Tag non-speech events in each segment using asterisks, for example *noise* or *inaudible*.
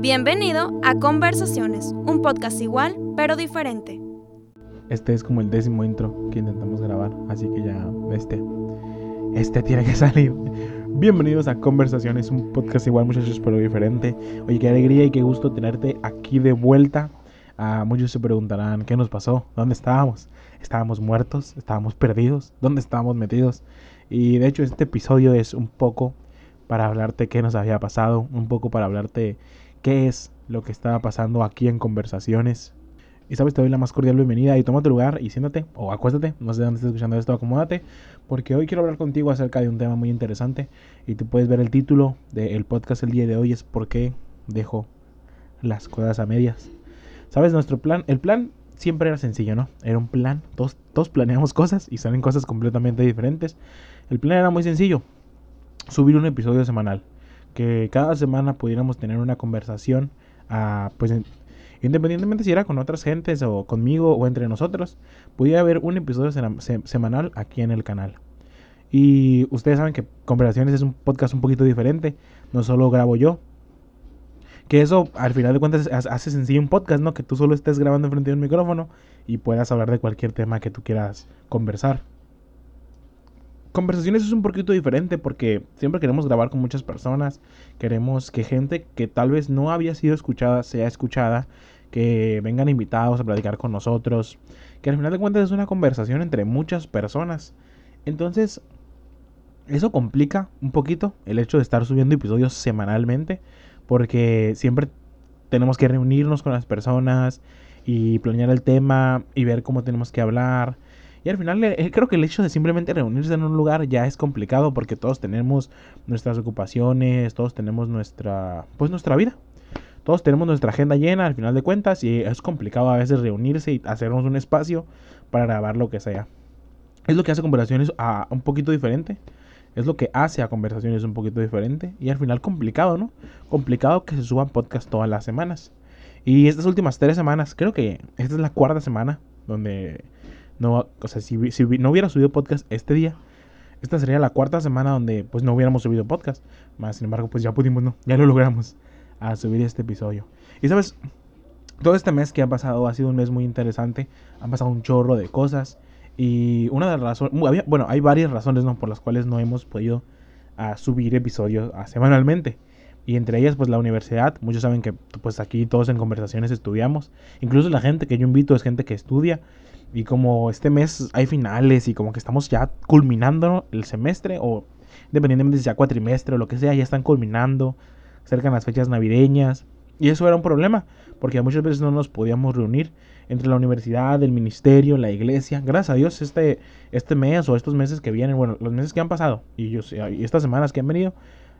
Bienvenido a Conversaciones, un podcast igual pero diferente. Este es como el décimo intro que intentamos grabar, así que ya este, este tiene que *laughs* salir. Bienvenidos a Conversaciones, un podcast igual muchachos pero diferente. Oye, qué alegría y qué gusto tenerte aquí de vuelta. Ah, muchos se preguntarán, ¿qué nos pasó? ¿Dónde estábamos? ¿Estábamos muertos? ¿Estábamos perdidos? ¿Dónde estábamos metidos? Y de hecho este episodio es un poco para hablarte qué nos había pasado, un poco para hablarte qué es lo que estaba pasando aquí en conversaciones. Y sabes, te doy la más cordial bienvenida y toma tu lugar y siéntate o acuéstate, no sé dónde estás escuchando esto, acomódate, porque hoy quiero hablar contigo acerca de un tema muy interesante y tú puedes ver el título del podcast el día de hoy es ¿Por qué dejo las cosas a medias? Sabes, nuestro plan, el plan siempre era sencillo, ¿no? Era un plan, todos, todos planeamos cosas y salen cosas completamente diferentes. El plan era muy sencillo, subir un episodio semanal que cada semana pudiéramos tener una conversación, uh, pues independientemente si era con otras gentes o conmigo o entre nosotros, pudiera haber un episodio semanal aquí en el canal. Y ustedes saben que Conversaciones es un podcast un poquito diferente, no solo grabo yo. Que eso al final de cuentas hace sencillo un podcast, ¿no? Que tú solo estés grabando enfrente de un micrófono y puedas hablar de cualquier tema que tú quieras conversar conversaciones es un poquito diferente porque siempre queremos grabar con muchas personas, queremos que gente que tal vez no había sido escuchada sea escuchada, que vengan invitados a platicar con nosotros, que al final de cuentas es una conversación entre muchas personas. Entonces, eso complica un poquito el hecho de estar subiendo episodios semanalmente, porque siempre tenemos que reunirnos con las personas y planear el tema y ver cómo tenemos que hablar y al final eh, creo que el hecho de simplemente reunirse en un lugar ya es complicado porque todos tenemos nuestras ocupaciones, todos tenemos nuestra, pues nuestra vida. Todos tenemos nuestra agenda llena al final de cuentas y es complicado a veces reunirse y hacernos un espacio para grabar lo que sea. Es lo que hace conversaciones a un poquito diferente. Es lo que hace a conversaciones un poquito diferente. Y al final complicado, ¿no? Complicado que se suban podcasts todas las semanas. Y estas últimas tres semanas, creo que esta es la cuarta semana donde no, o sea, si, no hubiera subido podcast este día, esta sería la cuarta semana donde pues no hubiéramos subido podcast. Más sin embargo, pues ya pudimos, ¿no? Ya lo logramos a subir este episodio. Y sabes, todo este mes que ha pasado ha sido un mes muy interesante. Han pasado un chorro de cosas. Y una de las razones, bueno, hay varias razones ¿no? por las cuales no hemos podido a subir episodios semanalmente. Y entre ellas, pues la universidad. Muchos saben que pues aquí todos en conversaciones estudiamos. Incluso la gente que yo invito es gente que estudia. Y como este mes hay finales y como que estamos ya culminando el semestre o independientemente si sea cuatrimestre o lo que sea, ya están culminando, cercan las fechas navideñas. Y eso era un problema, porque muchas veces no nos podíamos reunir entre la universidad, el ministerio, la iglesia. Gracias a Dios este, este mes o estos meses que vienen, bueno, los meses que han pasado y, yo, estas semanas que han venido,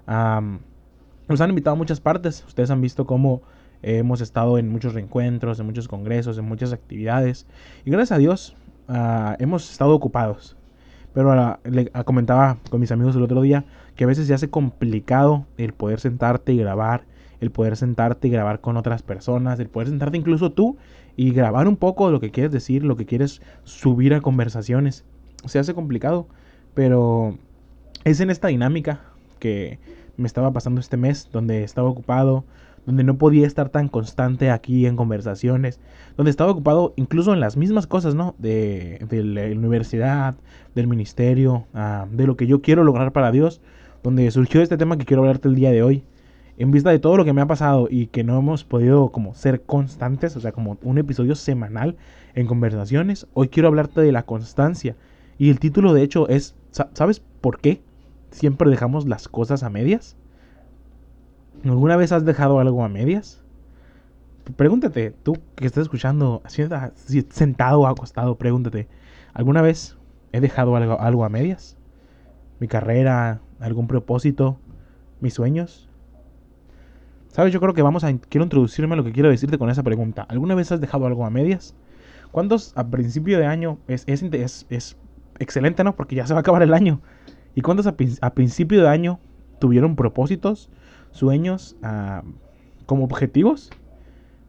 nos han invitado a muchas partes. Ustedes han visto cómo hemos estado en muchos reencuentros, en muchos congresos, en muchas actividades. Y gracias a Dios ah, hemos estado ocupados. Pero ah, le ah, comentaba con mis amigos el otro día que a veces se hace complicado el poder sentarte y grabar, el poder sentarte y grabar con otras personas, el poder sentarte incluso tú y grabar un poco lo que quieres decir, lo que quieres subir a conversaciones. Se hace complicado, pero es en esta dinámica que me estaba pasando este mes, donde estaba ocupado, donde no podía estar tan constante aquí en conversaciones, donde estaba ocupado incluso en las mismas cosas, ¿no? De, la universidad, del ministerio, ah, de lo que yo quiero lograr para Dios, donde surgió este tema que quiero hablarte el día de hoy. En vista de todo lo que me ha pasado y que no hemos podido como ser constantes, o sea, como un episodio semanal en conversaciones, hoy quiero hablarte de la constancia. Y el título de hecho es, ¿sabes por qué siempre dejamos las cosas a medias? ¿Alguna vez has dejado algo a medias? Pregúntate, tú que estás escuchando, sentado o acostado, pregúntate, ¿alguna vez he dejado algo, algo a medias? ¿Mi carrera? ¿Algún propósito? ¿Mis sueños? ¿Sabes? Yo creo que vamos a... Quiero introducirme a lo que quiero decirte con esa pregunta. ¿Alguna vez has dejado algo a medias? ¿Cuántos a principio de año es, es, excelente, ¿no? Porque ya se va a acabar el año. ¿Y cuántos a, a principio de año tuvieron propósitos? Sueños como objetivos.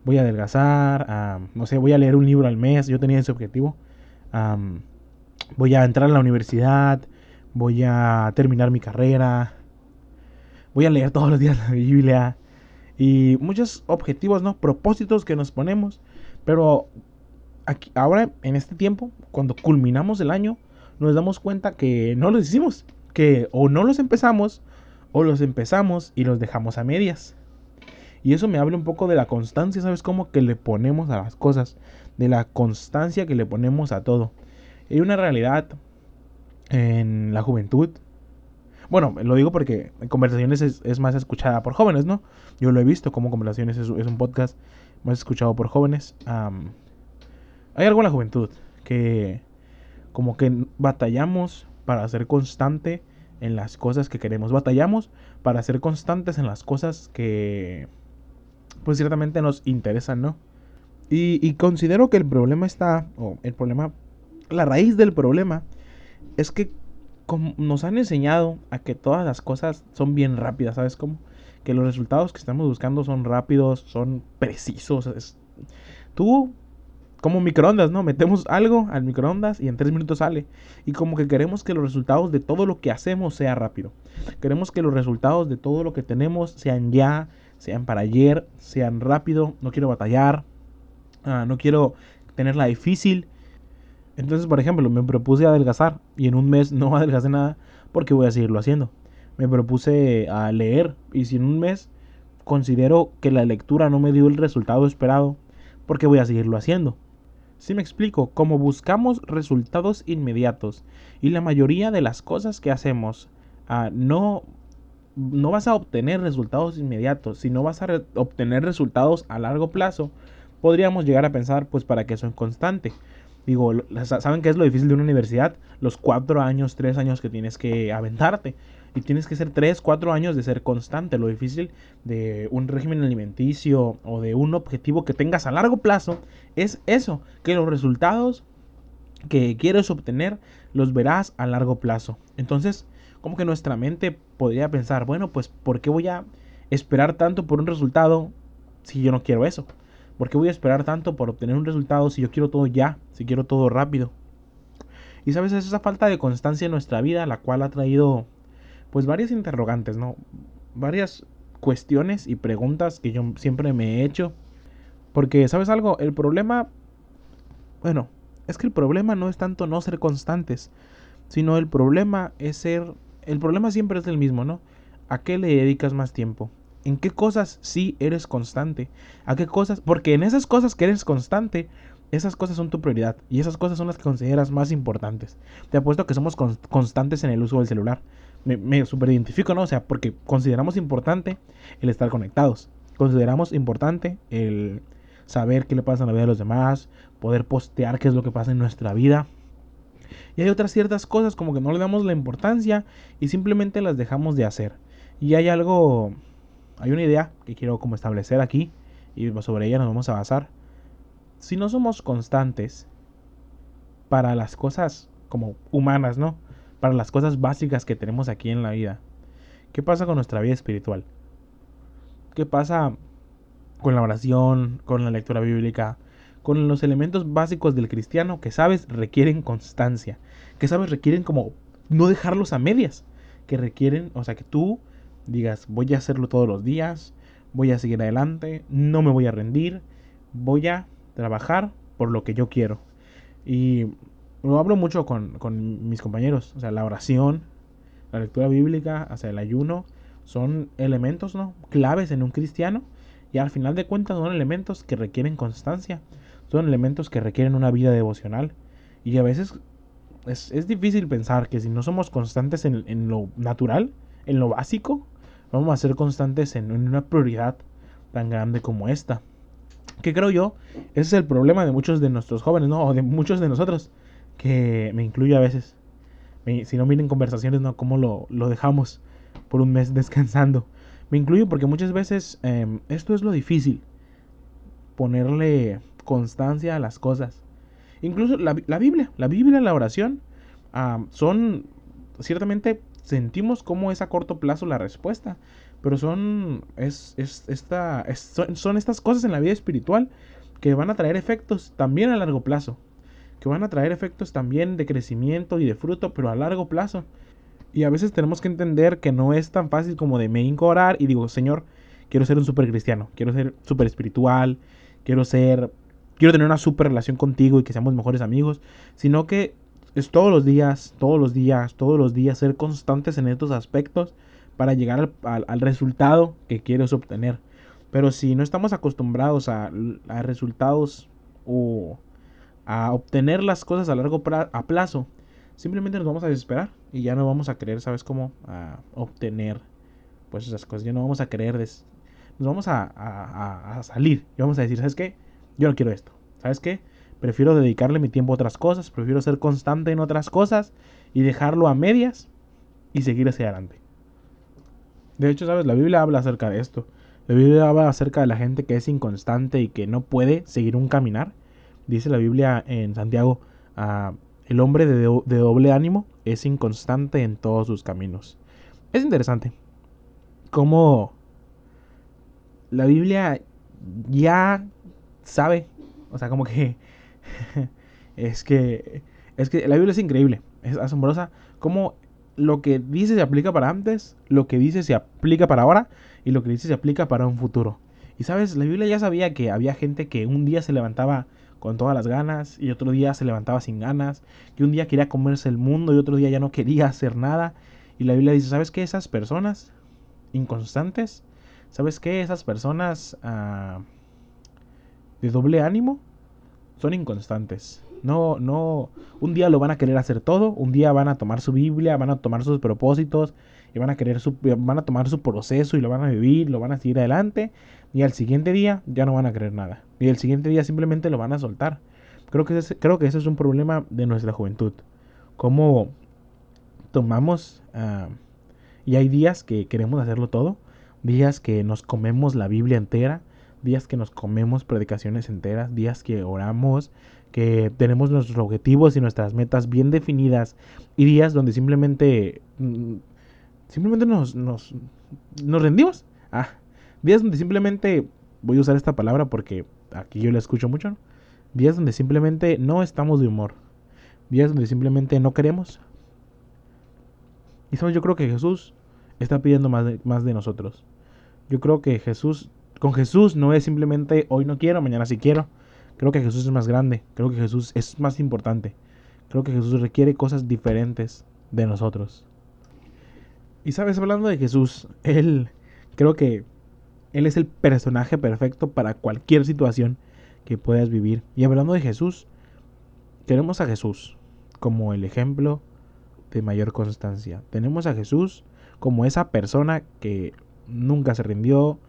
Voy a adelgazar, no sé, voy a leer un libro al mes, yo tenía ese objetivo. voy a entrar a la universidad, voy a terminar mi carrera, voy a leer todos los días la Biblia. y muchos objetivos, ¿no? Propósitos que nos ponemos. Pero aquí, ahora, en este tiempo, cuando culminamos el año, nos damos cuenta que no los hicimos. Que o no los empezamos, o los empezamos y los dejamos a medias. Y eso me habla un poco de la constancia, ¿sabes cómo? Que le ponemos a las cosas. De la constancia que le ponemos a todo. Hay una realidad en la juventud. Bueno, lo digo porque conversaciones es, más escuchada por jóvenes, ¿no? Yo lo he visto como conversaciones es, un podcast más escuchado por jóvenes. hay algo en la juventud que como que batallamos para ser constante en las cosas que queremos. Batallamos para ser constantes en las cosas que pues ciertamente nos interesan, ¿no? Y, considero que el problema está, o el problema, la raíz del problema es que nos han enseñado a que todas las cosas son bien rápidas, ¿sabes cómo? Que los resultados que estamos buscando son rápidos, son precisos. tú, como microondas, ¿no? Metemos algo al microondas y en tres minutos sale. Y como que queremos que los resultados de todo lo que hacemos sea rápido. Queremos que los resultados de todo lo que tenemos sean ya, sean para ayer, sean rápido. No quiero batallar, ah, no quiero tenerla difícil. Entonces, por ejemplo, me propuse adelgazar y en un mes no *laughs* adelgacé nada porque voy a seguirlo haciendo. Me propuse a leer y si en un mes considero que la lectura no me dio el resultado esperado, porque voy a seguirlo haciendo. Si me explico, como buscamos resultados inmediatos y la mayoría de las cosas que hacemos ah, no, no vas a obtener resultados inmediatos, sino vas a obtener resultados a largo plazo, podríamos llegar a pensar, pues para que eso constante. Digo, ¿saben qué es lo difícil de una universidad? Los cuatro años, tres años que tienes que aventarte. Y tienes que ser tres, cuatro años de ser constante. Lo difícil de un régimen alimenticio o de un objetivo que tengas a largo plazo es eso, que los resultados que quieres obtener los verás a largo plazo. Entonces, como que nuestra mente podría pensar, bueno, pues ¿por qué voy a esperar tanto por un resultado si yo no quiero eso? ¿Por qué voy a esperar tanto por obtener un resultado si yo quiero todo ya, si quiero todo rápido? Y sabes, es esa falta de constancia en nuestra vida la cual ha traído pues varias interrogantes, ¿no? Varias cuestiones y preguntas que yo siempre me he hecho. Porque, ¿sabes algo? El problema, bueno, es que el problema no es tanto no ser constantes, sino el problema es ser, el problema siempre es el mismo, ¿no? ¿A qué le dedicas más tiempo? en qué cosas sí eres constante, a qué cosas, porque en esas cosas que eres constante, esas cosas son tu prioridad y esas cosas son las que consideras más importantes. Te apuesto que somos constantes en el uso del celular. Me, me super identifico, ¿no? O sea, porque consideramos importante el estar conectados. Consideramos importante el saber qué le pasa en la vida de los demás, poder postear qué es lo que pasa en nuestra vida. Y hay otras ciertas cosas como que no le damos la importancia y simplemente las dejamos de hacer. Y hay algo hay una idea que quiero como establecer aquí y sobre ella nos vamos a basar. Si no somos constantes para las cosas como humanas, ¿no? Para las cosas básicas que tenemos aquí en la vida. ¿Qué pasa con nuestra vida espiritual? ¿Qué pasa con la oración, con la lectura bíblica, con los elementos básicos del cristiano que sabes requieren constancia, que sabes requieren como no dejarlos a medias, que requieren, o sea, que tú digas, voy a hacerlo todos los días, voy a seguir adelante, no me voy a rendir, voy a trabajar por lo que yo quiero. Y lo hablo mucho con, mis compañeros, o sea, la oración, la lectura bíblica, o sea, el ayuno, son elementos, ¿no? Claves en un cristiano y al final de cuentas son elementos que requieren constancia, son elementos que requieren una vida devocional y a veces es, difícil pensar que si no somos constantes en, en lo natural, en lo básico, vamos a ser constantes en una prioridad tan grande como esta. Que creo yo, ese es el problema de muchos de nuestros jóvenes, ¿no? O de muchos de nosotros, que me incluyo a veces. si no miren conversaciones, ¿no? ¿Cómo lo, dejamos por un mes *laughs* descansando? Me incluyo porque muchas veces em, esto es lo difícil. Ponerle constancia a las cosas. Incluso la, Biblia, la Biblia, la oración, son ciertamente sentimos como es a corto plazo la respuesta. Pero son, es, es, esta, son, estas cosas en la vida espiritual que van a traer efectos también a largo plazo. Que van a traer efectos también de crecimiento y de fruto, pero a largo plazo. Y a veces tenemos que entender que no es tan fácil como de me orar y digo, Señor, quiero ser un super cristiano, quiero ser super espiritual, quiero ser, quiero tener una super relación contigo y que seamos mejores amigos, sino que es todos los días, todos los días, todos los días ser constantes en estos aspectos para llegar al, resultado que quieres obtener. Pero si no estamos acostumbrados a, resultados o a obtener las cosas a largo plazo, simplemente nos vamos a desesperar y ya no vamos a querer, ¿sabes cómo? A obtener pues esas cosas. Ya no vamos a querer, nos vamos a, a, a salir y vamos a decir, ¿sabes qué? Yo no quiero esto. ¿Sabes qué? Prefiero dedicarle mi tiempo a otras cosas, prefiero ser constante en otras cosas y dejarlo a medias y seguir hacia adelante. De hecho, ¿sabes? La Biblia habla acerca de esto. La Biblia habla acerca de la gente que es inconstante y que no puede seguir un caminar. Dice la Biblia en Santiago, ah, el hombre de, de doble ánimo es inconstante en todos sus caminos. Es interesante cómo la Biblia ya sabe, o sea, como que *laughs* es que es que la Biblia es increíble, es asombrosa cómo lo que dice se aplica para antes, lo que dice se aplica para ahora y lo que dice se aplica para un futuro. Y sabes, la Biblia ya sabía que había gente que un día se levantaba con todas las ganas y otro día se levantaba sin ganas, que un día quería comerse el mundo y otro día ya no quería *laughs* hacer nada. Y la Biblia dice, ¿sabes qué? Esas personas inconstantes, ¿sabes qué? Esas personas ah, de doble ánimo son inconstantes. No, no, un día lo van a querer hacer todo, un día van a tomar su Biblia, van a tomar sus propósitos y van a querer su, van a tomar su proceso y lo van a vivir, lo van a seguir adelante y al siguiente día ya no van a querer nada. Y el siguiente día simplemente lo van a soltar. Creo que ese, creo que ese es un problema de nuestra juventud. Cómo tomamos ah, y hay días que queremos hacerlo todo, días que nos comemos la Biblia entera, días que nos comemos predicaciones enteras, días que oramos, que tenemos nuestros objetivos y nuestras metas bien definidas y días donde simplemente mm, simplemente nos, nos, nos rendimos. Ah, días donde simplemente voy a usar esta palabra porque aquí yo la escucho mucho, días donde simplemente no estamos de humor, días donde simplemente no queremos. Y sabes, yo creo que Jesús está pidiendo más más de nosotros. Yo creo que Jesús con Jesús no es simplemente hoy no quiero, mañana sí quiero. Creo que Jesús es más grande, creo que Jesús es más importante. Creo que Jesús requiere cosas diferentes de nosotros. Y sabes, hablando de Jesús, Él creo que Él es el personaje perfecto para cualquier situación que puedas vivir. Y hablando de Jesús, tenemos a Jesús como el ejemplo de mayor constancia. Tenemos a Jesús como esa persona que nunca se rindió,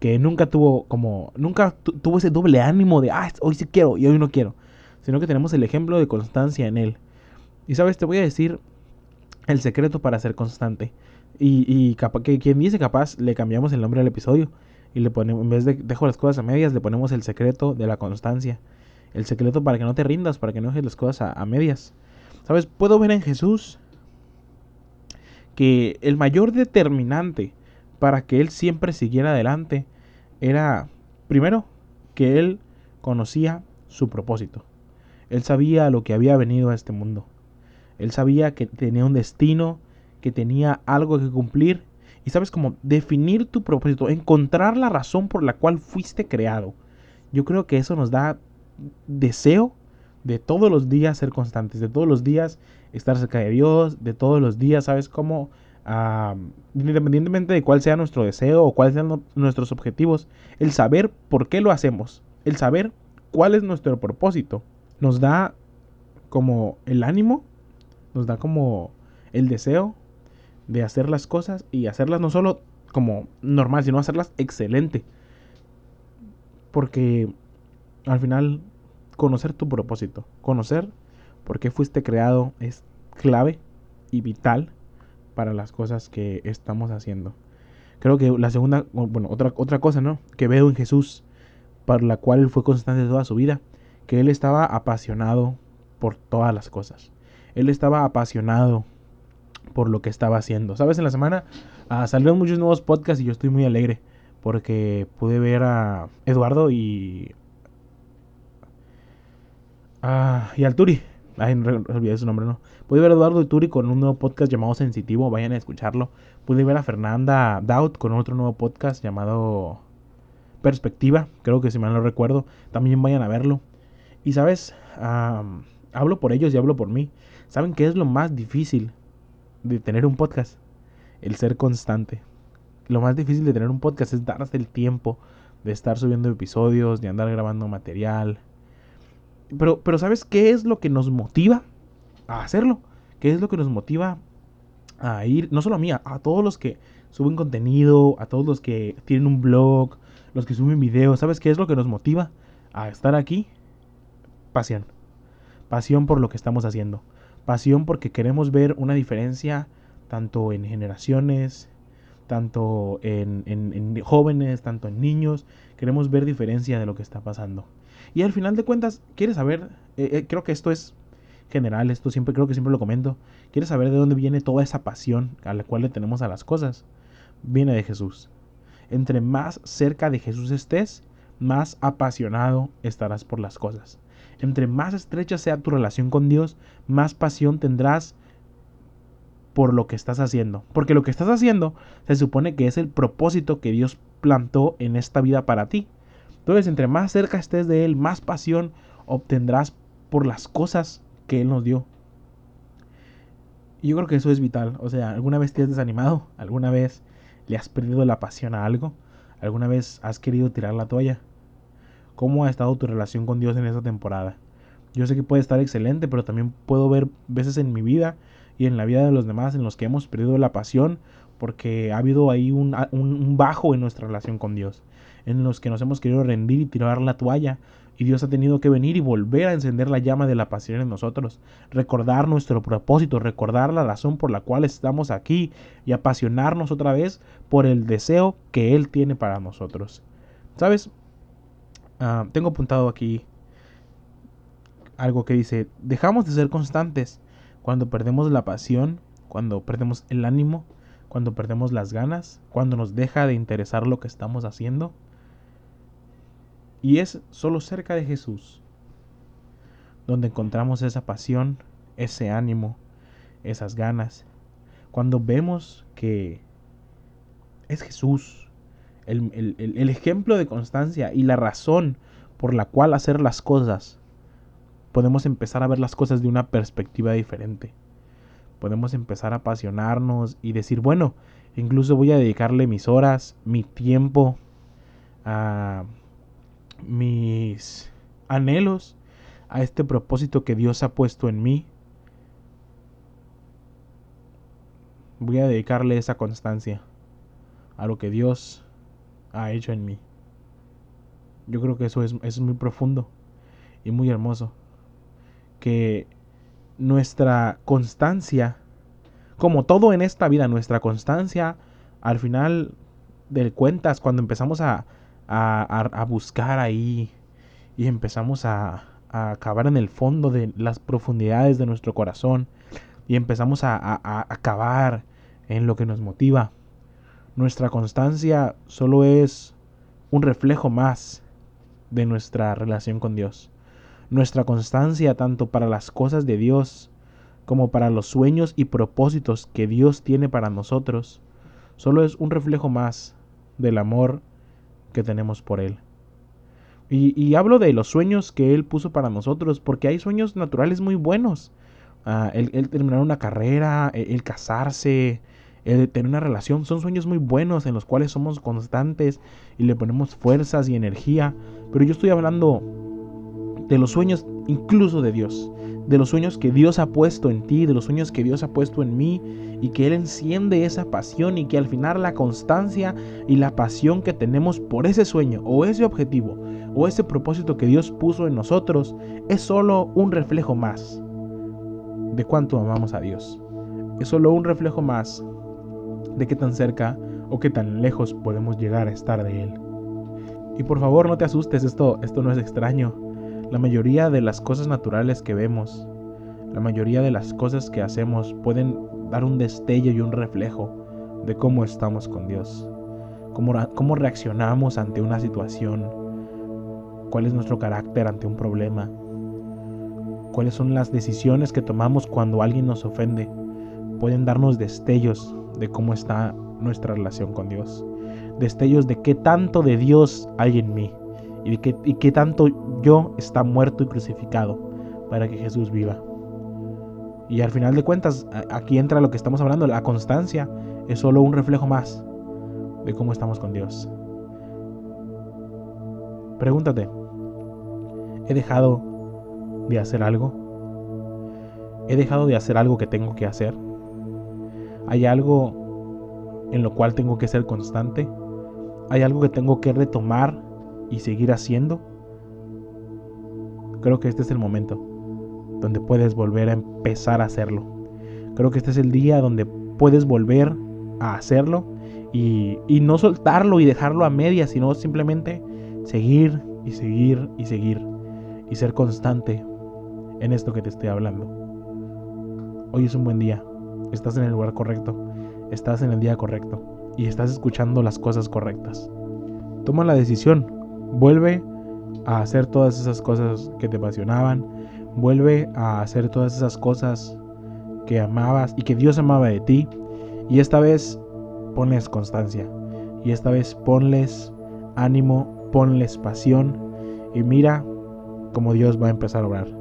que nunca tuvo como, nunca tuvo ese doble ánimo de, ah, hoy sí quiero y hoy no quiero, sino que tenemos el ejemplo de constancia en él. Y sabes, te voy a decir el secreto para ser constante. Y, y que quien dice capaz, le cambiamos el nombre al episodio y le ponemos, en vez de dejo las cosas a medias, le ponemos el secreto de la constancia. El secreto para que no te rindas, para que no dejes las cosas a, a medias. Sabes, puedo ver en Jesús que el mayor determinante para que él siempre siguiera adelante era, primero, que él conocía su propósito. Él sabía lo que había venido a este mundo. Él sabía que tenía un destino, que tenía algo que cumplir. Y sabes cómo definir tu propósito, encontrar la razón por la cual fuiste creado. Yo creo que eso nos da deseo de todos los días ser constantes, de todos los días estar cerca de Dios, de todos los días, ¿sabes cómo? independientemente de cuál sea nuestro deseo o cuáles sean nuestros objetivos, el saber por qué lo hacemos, el saber cuál es nuestro propósito, nos da como el ánimo, nos da como el deseo de hacer las cosas y hacerlas no solo como normal, sino hacerlas excelente. Porque al final conocer tu propósito, conocer por qué fuiste creado es clave y vital para las cosas que estamos haciendo. Creo que la segunda, bueno, otra, otra cosa, ¿no? Que veo en Jesús, para la cual fue constante toda su vida, que él estaba apasionado por todas las cosas. Él estaba apasionado por lo que estaba haciendo. Sabes, en la semana uh, salieron muchos nuevos podcasts y yo estoy muy alegre porque pude ver a Eduardo y... Uh, y al Turi Ay, no olvidé su nombre, ¿no? Pude ver a Eduardo Turi con un nuevo podcast llamado Sensitivo. Vayan a escucharlo Pude ver a Fernanda Doubt con otro nuevo podcast llamado Perspectiva, creo que si mal no recuerdo, también vayan a verlo. Y sabes, hablo por ellos y hablo por mí. ¿Saben qué es lo más difícil de tener un podcast? El ser constante. Lo más difícil de tener un podcast es darse el tiempo de estar subiendo episodios, de andar grabando material. Pero, pero ¿sabes qué es lo que nos motiva a hacerlo? ¿Qué es lo que nos motiva a ir, no solo a mí, a, todos los que suben contenido, a todos los que tienen un blog, los que suben videos? ¿Sabes qué es lo que nos motiva a estar aquí? Pasión. Pasión por lo que estamos haciendo. Pasión porque queremos ver una diferencia tanto en generaciones, tanto en, jóvenes, tanto en niños. Queremos ver diferencia de lo que está pasando. Y al final de cuentas, ¿quieres saber? Eh, eh, creo que esto es general, esto siempre creo que siempre lo comento. ¿Quieres saber de dónde viene toda esa pasión a la cual le tenemos a las cosas? Viene de Jesús. Entre más cerca de Jesús estés, más apasionado estarás por las cosas. Entre más estrecha sea tu relación con Dios, más pasión tendrás por lo que estás haciendo. Porque lo que estás haciendo se supone que es el propósito que Dios plantó en esta vida para ti. Entonces, entre más cerca estés de Él, más pasión obtendrás por las cosas que Él nos dio. Y yo creo que eso es vital. O sea, ¿alguna vez te has desanimado? ¿Alguna vez le has perdido la pasión a algo? ¿Alguna vez has querido tirar la toalla? ¿Cómo ha estado tu relación con Dios en esta temporada? Yo sé que puede estar excelente, pero también puedo ver veces en mi vida y en la vida de los demás en los que hemos perdido la pasión porque ha habido ahí un, bajo en nuestra relación con Dios, en los que nos hemos querido rendir y tirar la toalla, y Dios ha tenido que venir y volver a encender la llama de la pasión en nosotros, recordar nuestro propósito, recordar la razón por la cual estamos aquí y apasionarnos otra vez por el deseo que Él tiene para nosotros. ¿Sabes? Ah, tengo apuntado aquí algo que dice, dejamos de ser constantes cuando perdemos la pasión, cuando perdemos el ánimo, cuando perdemos las ganas, cuando nos deja de interesar lo que estamos haciendo. Y es solo cerca de Jesús donde encontramos esa pasión, ese ánimo, esas ganas. Cuando vemos que es Jesús el, el, ejemplo de constancia y la razón por la cual hacer las cosas podemos empezar a ver las cosas de una perspectiva diferente. Podemos empezar a apasionarnos y decir, bueno, incluso voy a dedicarle mis horas, mi tiempo, a mis anhelos, a este propósito que Dios ha puesto en mí. Voy a dedicarle esa constancia a lo que Dios ha hecho en mí. Yo creo que eso es, es muy profundo y muy hermoso que nuestra constancia, como todo en esta vida, nuestra constancia, al final de cuentas, cuando empezamos a, a, buscar ahí y empezamos a, a cavar en el fondo de las profundidades de nuestro corazón y empezamos a, a, cavar en lo que nos motiva. Nuestra constancia solo es un reflejo más de nuestra relación con Dios. Nuestra constancia tanto para las cosas de Dios como para los sueños y propósitos que Dios tiene para nosotros solo es un reflejo más del amor que tenemos por Él. Y, hablo de los sueños que Él puso para nosotros, porque hay sueños naturales muy buenos. Ah, el, terminar una carrera, el, el, casarse, el tener una relación, son sueños muy buenos en los cuales somos constantes y le ponemos fuerzas y energía. Pero yo estoy hablando de los sueños incluso de Dios, de los sueños que Dios ha puesto en ti, de los sueños que Dios ha puesto en mí y que Él enciende esa pasión y que al final la constancia y la pasión que tenemos por ese sueño o ese objetivo o ese propósito que Dios puso en nosotros es solo un reflejo más de cuánto amamos a Dios. Es solo un reflejo más de qué tan cerca o qué tan lejos podemos llegar a estar de Él. Y por favor no te asustes, esto, esto no es extraño. La mayoría de las cosas naturales que vemos, la mayoría de las cosas que hacemos pueden dar un destello y un reflejo de cómo estamos con Dios, cómo, cómo reaccionamos ante una situación, cuál es nuestro carácter ante un problema, cuáles son las decisiones que tomamos cuando alguien nos ofende. Pueden darnos destellos de cómo está nuestra relación con Dios. Destellos de qué tanto de Dios hay en mí y, de qué, y qué tanto yo está muerto y crucificado para que Jesús viva. Y al final de cuentas, aquí entra lo que estamos hablando, la constancia es solo un reflejo más de cómo estamos con Dios. Pregúntate, ¿he dejado de hacer algo? ¿He dejado de hacer algo que tengo que hacer? ¿Hay algo en lo cual tengo que ser constante? ¿Hay algo que tengo que retomar y seguir haciendo? Creo que este es el momento donde puedes volver a empezar a hacerlo. Creo que este es el día donde puedes volver a hacerlo y, no soltarlo y dejarlo a medias, sino simplemente seguir y seguir y seguir y ser constante en esto que te estoy hablando. Hoy es un buen día, estás en el lugar correcto, estás en el día correcto y estás escuchando las cosas correctas. Toma la decisión, vuelve a hacer todas esas cosas que te apasionaban, vuelve a hacer todas esas cosas que amabas y que Dios amaba de ti y esta vez ponles constancia y esta vez ponles ánimo, ponles pasión y mira cómo Dios va a empezar a obrar.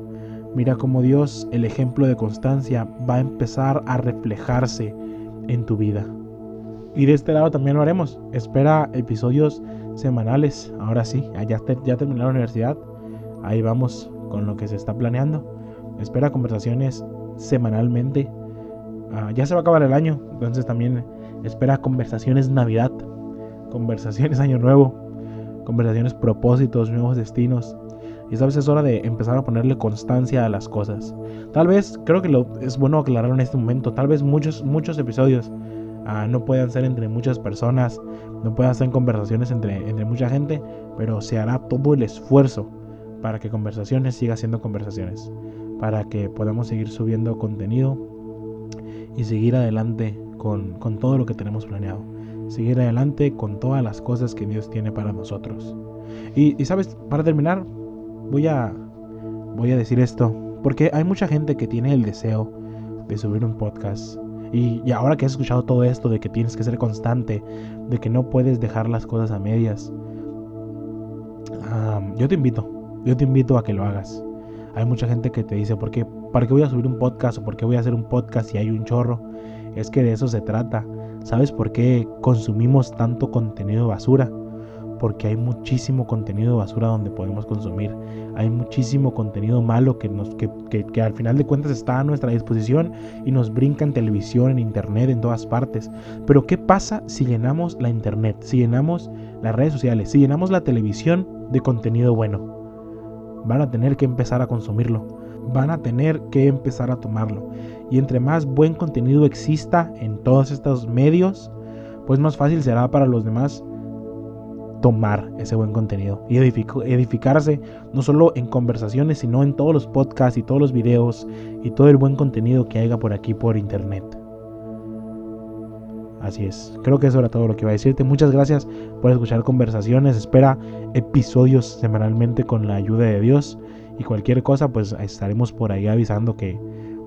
Mira cómo Dios, el ejemplo de constancia, va a empezar a reflejarse en tu vida. Y de este lado también lo haremos. Espera episodios semanales. Ahora sí, ya, ya terminé la universidad. Ahí vamos con lo que se está planeando. Espera conversaciones semanalmente. Ah, ya se va a acabar el año, entonces también espera conversaciones Navidad, conversaciones Año Nuevo, conversaciones propósitos, nuevos destinos. Y vez es hora de empezar a ponerle constancia a las cosas. Tal vez, creo que es bueno aclarar en este momento, tal vez muchos, muchos episodios ah, no puedan ser entre muchas personas, no puedan ser conversaciones entre, entre mucha gente, pero se hará todo el esfuerzo para que conversaciones siga siendo conversaciones, para que podamos seguir subiendo contenido y seguir adelante con, con todo lo que tenemos planeado, seguir adelante con todas las cosas que Dios tiene para nosotros. Y sabes, para terminar, voy a, voy a decir esto, porque hay mucha gente que tiene el deseo de subir un podcast. Y, ahora que has escuchado todo esto de que tienes que ser constante, de que no puedes dejar las cosas a medias, yo te invito, yo te invito a que lo hagas. Hay mucha gente que te dice, ¿por qué, ¿para qué voy a subir un podcast o por qué voy a hacer un podcast si hay un chorro? Es que de eso se trata. ¿Sabes por qué consumimos tanto contenido basura? Porque hay muchísimo contenido basura donde podemos consumir. Hay muchísimo contenido malo que, nos, que, que, al final de cuentas está a nuestra disposición y nos brinca en televisión, en internet, en todas partes. Pero ¿qué pasa si llenamos la internet, si llenamos las redes sociales, si llenamos la televisión de contenido bueno? Van a tener que empezar a consumirlo. Van a tener que empezar a tomarlo. Y entre más buen contenido exista en todos estos medios, pues más fácil será para los demás tomar ese buen contenido y edificarse no solo en conversaciones, sino en todos los podcasts y todos los videos y todo el buen contenido que haya por aquí por internet. Así es, creo que eso era todo lo que iba a decirte. Muchas gracias por escuchar conversaciones. Espera episodios semanalmente con la ayuda de Dios. Y cualquier cosa, pues estaremos por ahí avisando que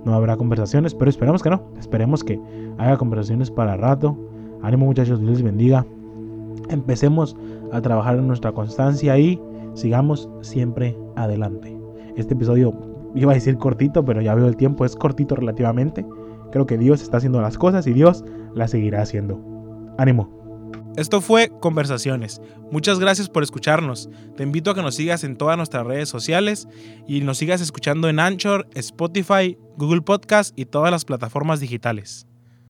no habrá conversaciones. Pero esperemos que no. Esperemos que haya conversaciones para rato. Ánimo muchachos, Dios les bendiga. Empecemos a trabajar en nuestra constancia y sigamos siempre adelante. Este episodio iba a decir cortito, pero ya veo el tiempo, es cortito relativamente. Creo que Dios está haciendo las cosas y Dios las seguirá haciendo. Ánimo. Esto fue Conversaciones. Muchas gracias por escucharnos. Te invito a que nos sigas en todas nuestras redes sociales y nos sigas escuchando en Anchor, Spotify, Google Podcast y todas las plataformas digitales.